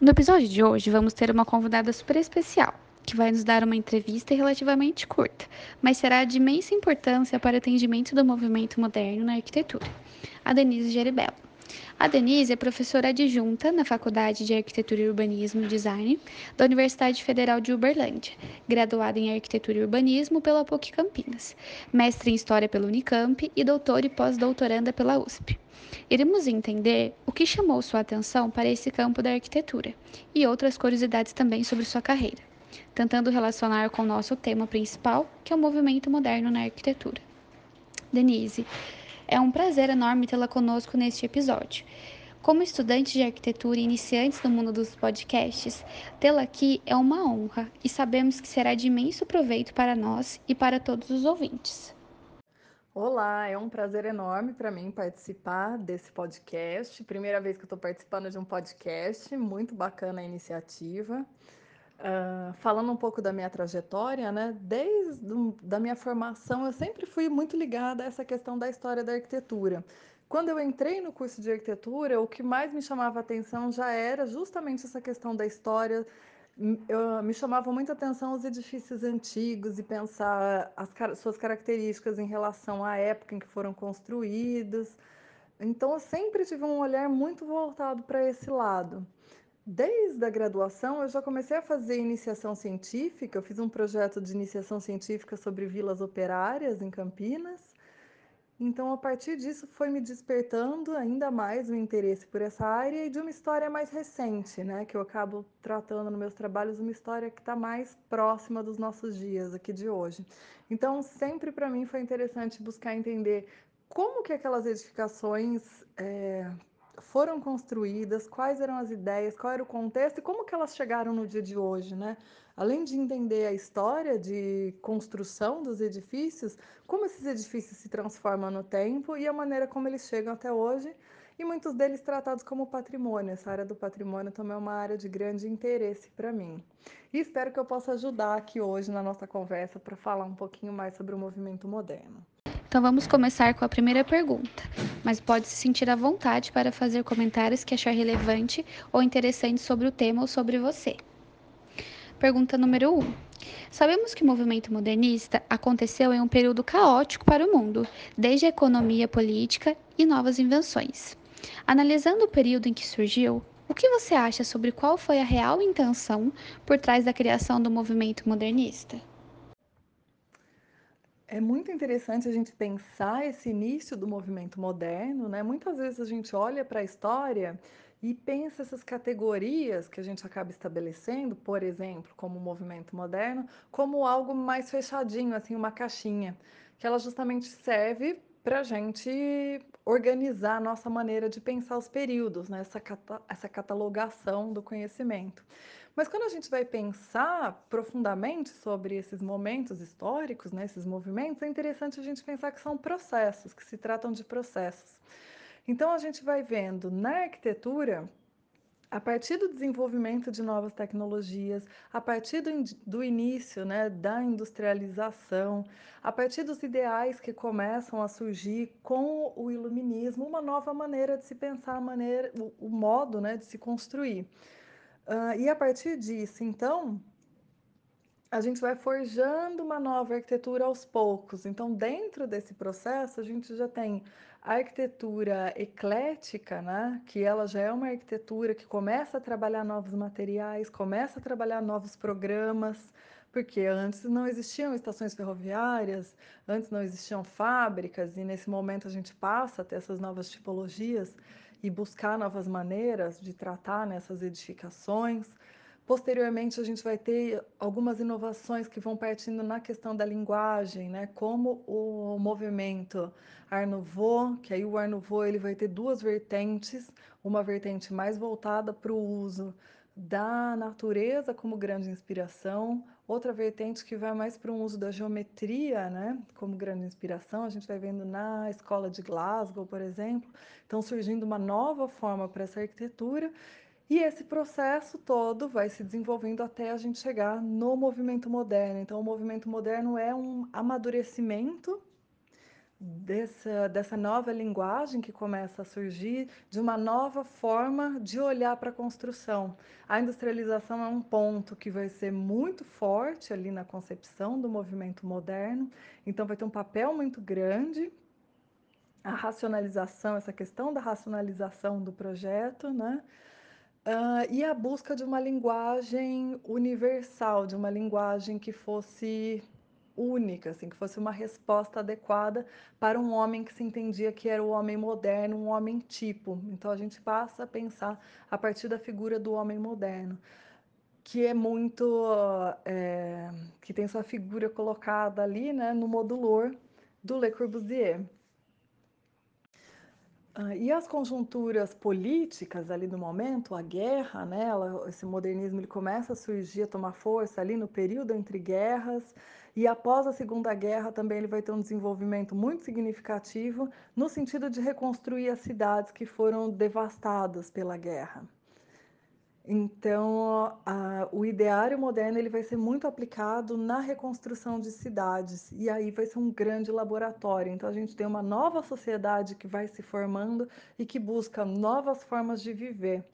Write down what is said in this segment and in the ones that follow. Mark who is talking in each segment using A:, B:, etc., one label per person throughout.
A: No episódio de hoje, vamos ter uma convidada super especial, que vai nos dar uma entrevista relativamente curta, mas será de imensa importância para o atendimento do movimento moderno na arquitetura, a Denise Geribello. A Denise é professora adjunta na Faculdade de Arquitetura e Urbanismo e Design da Universidade Federal de Uberlândia, graduada em Arquitetura e Urbanismo pela PUC Campinas, mestre em História pela Unicamp e doutora e pós-doutoranda pela USP. Iremos entender o que chamou sua atenção para esse campo da arquitetura e outras curiosidades também sobre sua carreira, tentando relacionar com o nosso tema principal, que é o movimento moderno na arquitetura. Denise, é um prazer enorme tê-la conosco neste episódio. Como estudante de arquitetura e iniciantes no mundo dos podcasts, tê-la aqui é uma honra e sabemos que será de imenso proveito para nós e para todos os ouvintes.
B: Olá, é um prazer enorme para mim participar desse podcast. Primeira vez que eu estou participando de um podcast, muito bacana a iniciativa. Uh, falando um pouco da minha trajetória, né? Desde da minha formação, eu sempre fui muito ligada a essa questão da história da arquitetura. Quando eu entrei no curso de arquitetura, o que mais me chamava a atenção já era justamente essa questão da história. Eu, me chamava muita atenção os edifícios antigos e pensar as suas características em relação à época em que foram construídos. Então, eu sempre tive um olhar muito voltado para esse lado. Desde a graduação, eu já comecei a fazer iniciação científica. Eu fiz um projeto de iniciação científica sobre vilas operárias em Campinas. Então, a partir disso, foi me despertando ainda mais o interesse por essa área e de uma história mais recente, né? Que eu acabo tratando nos meus trabalhos, uma história que está mais próxima dos nossos dias, aqui de hoje. Então, sempre para mim foi interessante buscar entender como que aquelas edificações é, foram construídas, quais eram as ideias, qual era o contexto e como que elas chegaram no dia de hoje, né? Além de entender a história de construção dos edifícios, como esses edifícios se transformam no tempo e a maneira como eles chegam até hoje, e muitos deles tratados como patrimônio. Essa área do patrimônio também é uma área de grande interesse para mim. E espero que eu possa ajudar aqui hoje na nossa conversa para falar um pouquinho mais sobre o movimento moderno.
A: Então vamos começar com a primeira pergunta, mas pode se sentir à vontade para fazer comentários que achar relevante ou interessante sobre o tema ou sobre você. Pergunta número 1. Um. Sabemos que o movimento modernista aconteceu em um período caótico para o mundo, desde a economia política e novas invenções. Analisando o período em que surgiu, o que você acha sobre qual foi a real intenção por trás da criação do movimento modernista?
B: É muito interessante a gente pensar esse início do movimento moderno, né? Muitas vezes a gente olha para a história e pensa essas categorias que a gente acaba estabelecendo, por exemplo, como o movimento moderno, como algo mais fechadinho, assim, uma caixinha, que ela justamente serve para a gente organizar a nossa maneira de pensar os períodos, né? essa, cata essa catalogação do conhecimento. Mas quando a gente vai pensar profundamente sobre esses momentos históricos, né, esses movimentos, é interessante a gente pensar que são processos, que se tratam de processos. Então a gente vai vendo na arquitetura a partir do desenvolvimento de novas tecnologias, a partir do, do, início né, da industrialização, a partir dos ideais que começam a surgir com o iluminismo, uma nova maneira de se pensar, maneira, o, o modo né, de se construir. Uh, e a partir disso, então, a gente vai forjando uma nova arquitetura aos poucos. Então, dentro desse processo, a gente já tem a arquitetura eclética, né? que ela já é uma arquitetura que começa a trabalhar novos materiais, começa a trabalhar novos programas, porque antes não existiam estações ferroviárias, antes não existiam fábricas, e nesse momento a gente passa a ter essas novas tipologias e buscar novas maneiras de tratar nessas edificações. Posteriormente, a gente vai ter algumas inovações que vão partindo na questão da linguagem, né? como o movimento Art Nouveau, que aí o Art Nouveau ele vai ter duas vertentes, uma vertente mais voltada para o uso da natureza como grande inspiração, outra vertente que vai mais para um uso da geometria, né, como grande inspiração, a gente vai vendo na escola de Glasgow, por exemplo, então surgindo uma nova forma para essa arquitetura, e esse processo todo vai se desenvolvendo até a gente chegar no movimento moderno. Então, o movimento moderno é um amadurecimento Dessa dessa nova linguagem que começa a surgir, de uma nova forma de olhar para a construção. A industrialização é um ponto que vai ser muito forte ali na concepção do movimento moderno, então vai ter um papel muito grande. A racionalização, essa questão da racionalização do projeto, né? Hã, e a busca de uma linguagem universal, de uma linguagem que fosse única, assim, que fosse uma resposta adequada para um homem que se entendia que era o homem moderno, um homem tipo. Então a gente passa a pensar a partir da figura do homem moderno, que é muito, eh, que tem sua figura colocada ali, né, no Modulor do Le Corbusier. Hã, e as conjunturas políticas ali no momento, a guerra, né, ela esse modernismo ele começa a surgir, a tomar força ali no período entre guerras, e após a Segunda Guerra também ele vai ter um desenvolvimento muito significativo, no sentido de reconstruir as cidades que foram devastadas pela guerra. Então, a o ideário moderno ele vai ser muito aplicado na reconstrução de cidades, e aí vai ser um grande laboratório. Então a gente tem uma nova sociedade que vai se formando e que busca novas formas de viver.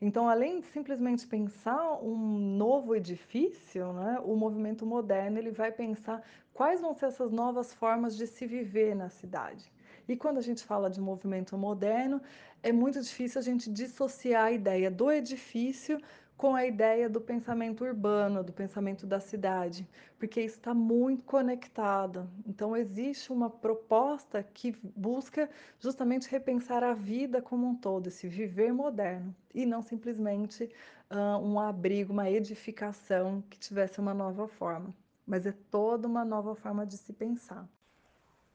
B: Então, além de simplesmente pensar um novo edifício, né, o movimento moderno ele vai pensar quais vão ser essas novas formas de se viver na cidade. E quando a gente fala de movimento moderno, é muito difícil a gente dissociar a ideia do edifício com a ideia do pensamento urbano, do pensamento da cidade, porque isso está muito conectado. Então existe uma proposta que busca justamente repensar a vida como um todo, esse viver moderno, e não simplesmente, hã, um abrigo, uma edificação que tivesse uma nova forma, mas é toda uma nova forma de se pensar.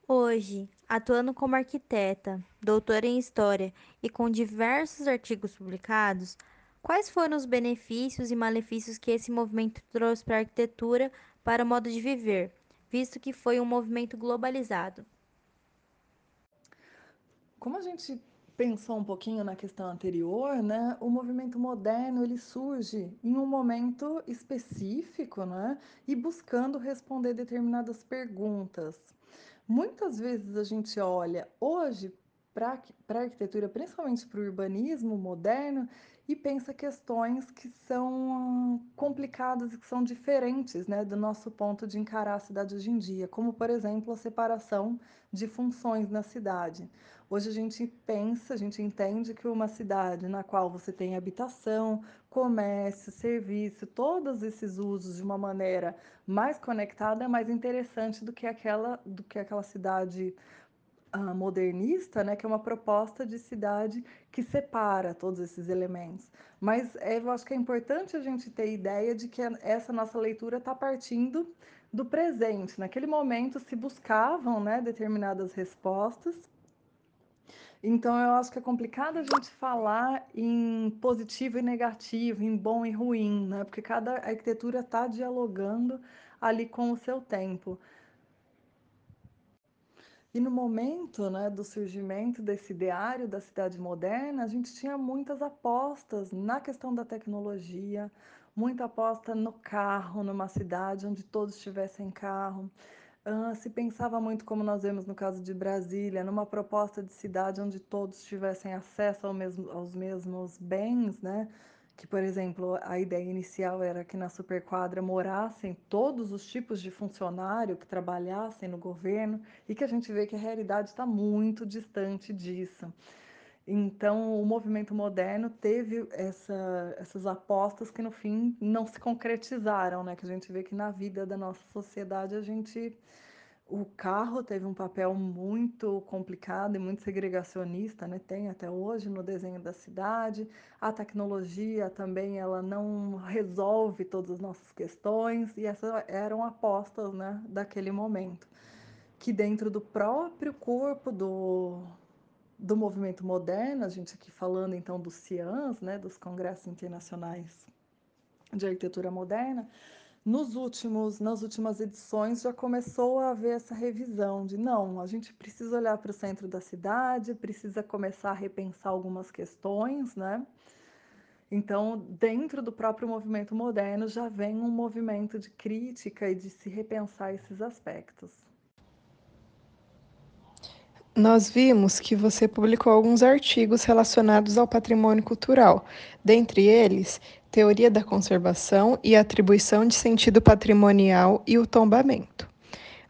C: Hoje, atuando como arquiteta, doutora em História e com diversos artigos publicados, quais foram os benefícios e malefícios que esse movimento trouxe para a arquitetura para o modo de viver, visto que foi um movimento globalizado?
B: Como a gente pensou um pouquinho na questão anterior, né, o movimento moderno ele surge em um momento específico, né, e buscando responder determinadas perguntas. Muitas vezes a gente olha hoje para a arquitetura, principalmente para o urbanismo moderno, e pensa questões que são complicadas e que são diferentes, né, do nosso ponto de encarar a cidade hoje em dia, como por exemplo a separação de funções na cidade. Hoje a gente pensa, a gente entende que uma cidade na qual você tem habitação, comércio, serviço, todos esses usos de uma maneira mais conectada é mais interessante do que aquela, do que aquela cidade modernista, né, que é uma proposta de cidade que separa todos esses elementos. Mas é, eu acho que é importante a gente ter ideia de que essa nossa leitura está partindo do presente. Naquele momento se buscavam né, determinadas respostas então eu acho que é complicado a gente falar em positivo e negativo, em bom e ruim, né, porque cada arquitetura está dialogando ali com o seu tempo. E no momento, né, do surgimento desse ideário da cidade moderna, a gente tinha muitas apostas na questão da tecnologia, muita aposta no carro, numa cidade onde todos tivessem carro. Hã, se pensava muito, como nós vemos no caso de Brasília, numa proposta de cidade onde todos tivessem acesso ao mesmo aos mesmos bens, né, que, por exemplo, a ideia inicial era que na superquadra morassem todos os tipos de funcionário que trabalhassem no governo, e que a gente vê que a realidade está muito distante disso. Então, o movimento moderno teve essa essas apostas que no fim não se concretizaram, né, que a gente vê que na vida da nossa sociedade a gente o carro teve um papel muito complicado e muito segregacionista, né, tem até hoje no desenho da cidade. A tecnologia também ela não resolve todas as nossas questões, e essas eram apostas, né, daquele momento. Que dentro do próprio corpo do do movimento moderno, a gente aqui falando então dos CIANs, né, dos Congressos Internacionais de Arquitetura Moderna, nos últimos nas últimas edições já começou a haver essa revisão de não, a gente precisa olhar para o centro da cidade, precisa começar a repensar algumas questões, né. Então, dentro do próprio movimento moderno já vem um movimento de crítica e de se repensar esses aspectos.
D: Nós vimos que você publicou alguns artigos relacionados ao patrimônio cultural, dentre eles, Teoria da Conservação e Atribuição de Sentido Patrimonial e o Tombamento.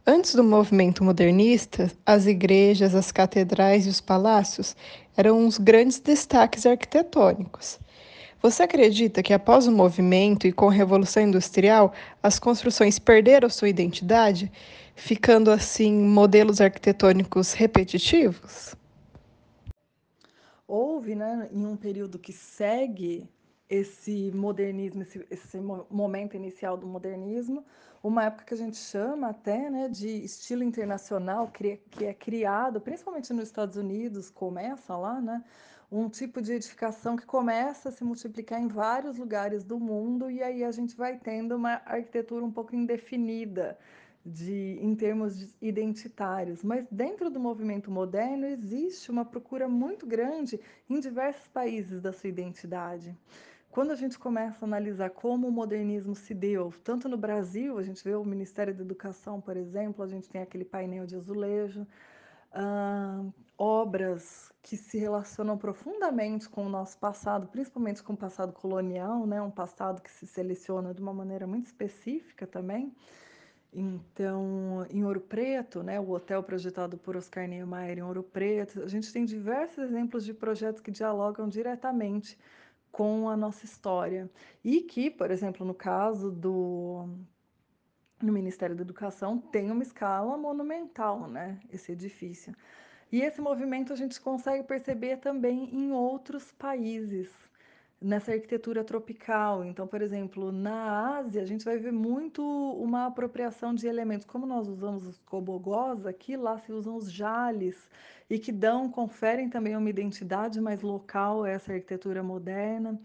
D: Antes do movimento modernista, as igrejas, as catedrais e os palácios eram os grandes destaques arquitetônicos. Você acredita que após o movimento e com a Revolução Industrial, as construções perderam sua identidade, ficando assim modelos arquitetônicos repetitivos?
B: Houve, né, em um período que segue esse modernismo, esse, esse momento inicial do modernismo, uma época que a gente chama até né, de estilo internacional, que é criado, principalmente nos Estados Unidos, começa lá, né, um tipo de edificação que começa a se multiplicar em vários lugares do mundo, e aí a gente vai tendo uma arquitetura um pouco indefinida. De, em termos identitários, mas dentro do movimento moderno existe uma procura muito grande em diversos países da sua identidade. Quando a gente começa a analisar como o modernismo se deu, tanto no Brasil, a gente vê o Ministério da Educação, por exemplo, a gente tem aquele painel de azulejo, uh, obras que se relacionam profundamente com o nosso passado, principalmente com o passado colonial, né? um passado que se seleciona de uma maneira muito específica também. Então, em Ouro Preto, né, o hotel projetado por Oscar Niemeyer em Ouro Preto, a gente tem diversos exemplos de projetos que dialogam diretamente com a nossa história. E que, por exemplo, no caso do no Ministério da Educação, tem uma escala monumental, né, esse edifício. E esse movimento a gente consegue perceber também em outros países nessa arquitetura tropical. Então, por exemplo, na Ásia, a gente vai ver muito uma apropriação de elementos. Como nós usamos os cobogós, aqui lá se usam os jales, e que dão, conferem também uma identidade mais local a essa arquitetura moderna.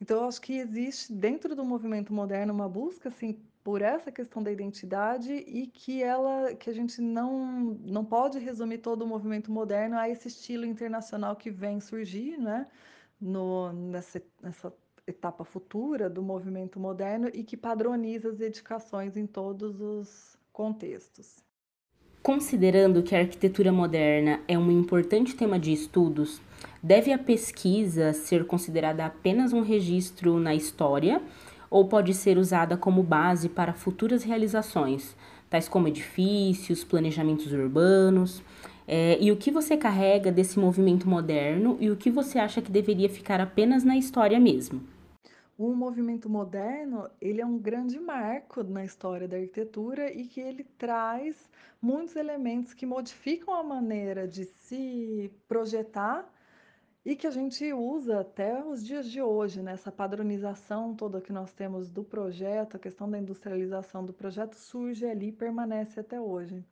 B: Então, eu acho que existe dentro do movimento moderno uma busca assim por essa questão da identidade e que ela que a gente não não pode resumir todo o movimento moderno a esse estilo internacional que vem surgir, né? No, nessa, nessa etapa futura do movimento moderno e que padroniza as edificações em todos os contextos.
E: Considerando que a arquitetura moderna é um importante tema de estudos, deve a pesquisa ser considerada apenas um registro na história ou pode ser usada como base para futuras realizações, tais como edifícios, planejamentos urbanos? É, e o que você carrega desse movimento moderno e o que você acha que deveria ficar apenas na história mesmo?
B: O movimento moderno, ele é um grande marco na história da arquitetura e que ele traz muitos elementos que modificam a maneira de se projetar e que a gente usa até os dias de hoje, né? padronização toda que nós temos do projeto, a questão da industrialização do projeto surge ali e permanece até hoje.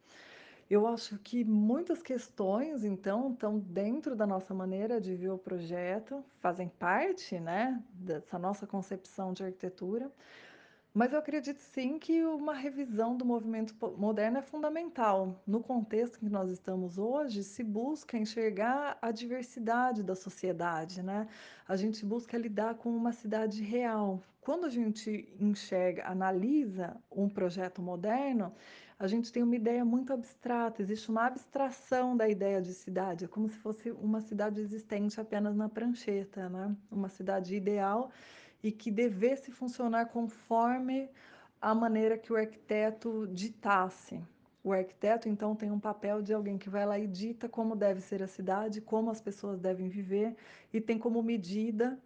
B: Eu acho que muitas questões, então, estão dentro da nossa maneira de ver o projeto, fazem parte, né, dessa nossa concepção de arquitetura, mas eu acredito sim que uma revisão do movimento moderno é fundamental. No contexto em que nós estamos hoje, se busca enxergar a diversidade da sociedade, né? A gente busca lidar com uma cidade real. Quando a gente enxerga, analisa um projeto moderno, a gente tem uma ideia muito abstrata, existe uma abstração da ideia de cidade, é como se fosse uma cidade existente apenas na prancheta, né? uma cidade ideal e que devesse funcionar conforme a maneira que o arquiteto ditasse. O arquiteto, então, tem um papel de alguém que vai lá e dita como deve ser a cidade, como as pessoas devem viver, e tem como medida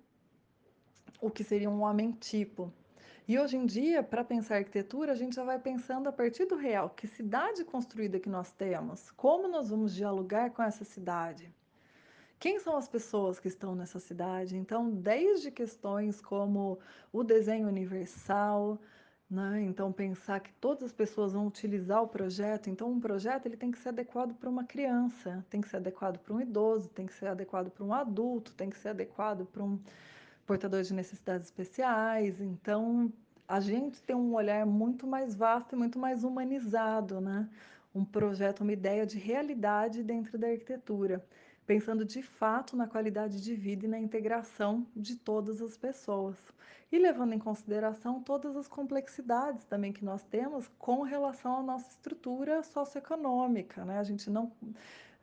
B: o que seria um homem tipo. E hoje em dia, para pensar arquitetura, a gente já vai pensando a partir do real, que cidade construída que nós temos, como nós vamos dialogar com essa cidade. Quem são as pessoas que estão nessa cidade? Então, desde questões como o desenho universal, né? então pensar que todas as pessoas vão utilizar o projeto. Então, um projeto ele tem que ser adequado para uma criança, tem que ser adequado para um idoso, tem que ser adequado para um adulto, tem que ser adequado para um portadores de necessidades especiais. Então, a gente tem um olhar muito mais vasto e muito mais humanizado, né? Um projeto, uma ideia de realidade dentro da arquitetura. Pensando de fato na qualidade de vida e na integração de todas as pessoas. E levando em consideração todas as complexidades também que nós temos com relação à nossa estrutura socioeconômica. Né? A gente não,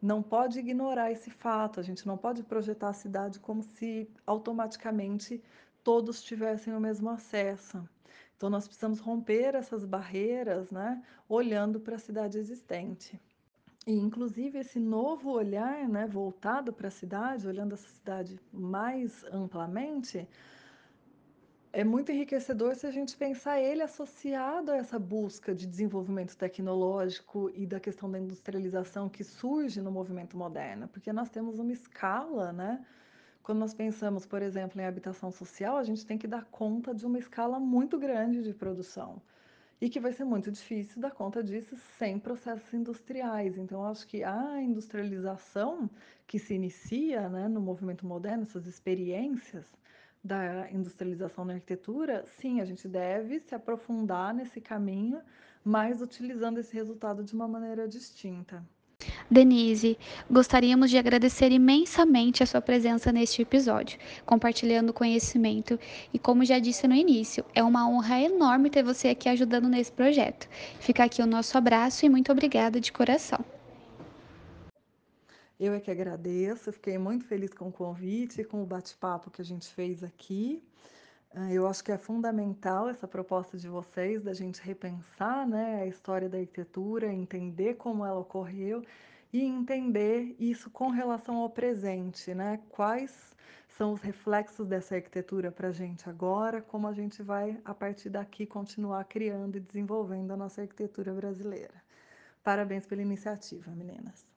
B: não pode ignorar esse fato, a gente não pode projetar a cidade como se automaticamente todos tivessem o mesmo acesso. Então, nós precisamos romper essas barreiras, né, olhando para a cidade existente. E, inclusive, esse novo olhar né, voltado para a cidade, olhando essa cidade mais amplamente, é muito enriquecedor se a gente pensar ele associado a essa busca de desenvolvimento tecnológico e da questão da industrialização que surge no movimento moderno, porque nós temos uma escala, né? Quando nós pensamos, por exemplo, em habitação social, a gente tem que dar conta de uma escala muito grande de produção e que vai ser muito difícil dar conta disso sem processos industriais. Então, acho que a industrialização que se inicia né, no movimento moderno, essas experiências da industrialização na arquitetura, sim, a gente deve se aprofundar nesse caminho, mas utilizando esse resultado de uma maneira distinta.
A: Denise, gostaríamos de agradecer imensamente a sua presença neste episódio, compartilhando conhecimento e, como já disse no início, é uma honra enorme ter você aqui ajudando nesse projeto. Fica aqui o nosso abraço e muito obrigada de coração.
B: Eu é que agradeço, fiquei muito feliz com o convite com o bate-papo que a gente fez aqui. Ah, eu acho que é fundamental essa proposta de vocês, da gente repensar né, a história da arquitetura, entender como ela ocorreu e entender isso com relação ao presente, né? Quais são os reflexos dessa arquitetura para a gente agora, como a gente vai, a partir daqui, continuar criando e desenvolvendo a nossa arquitetura brasileira. Parabéns pela iniciativa, meninas.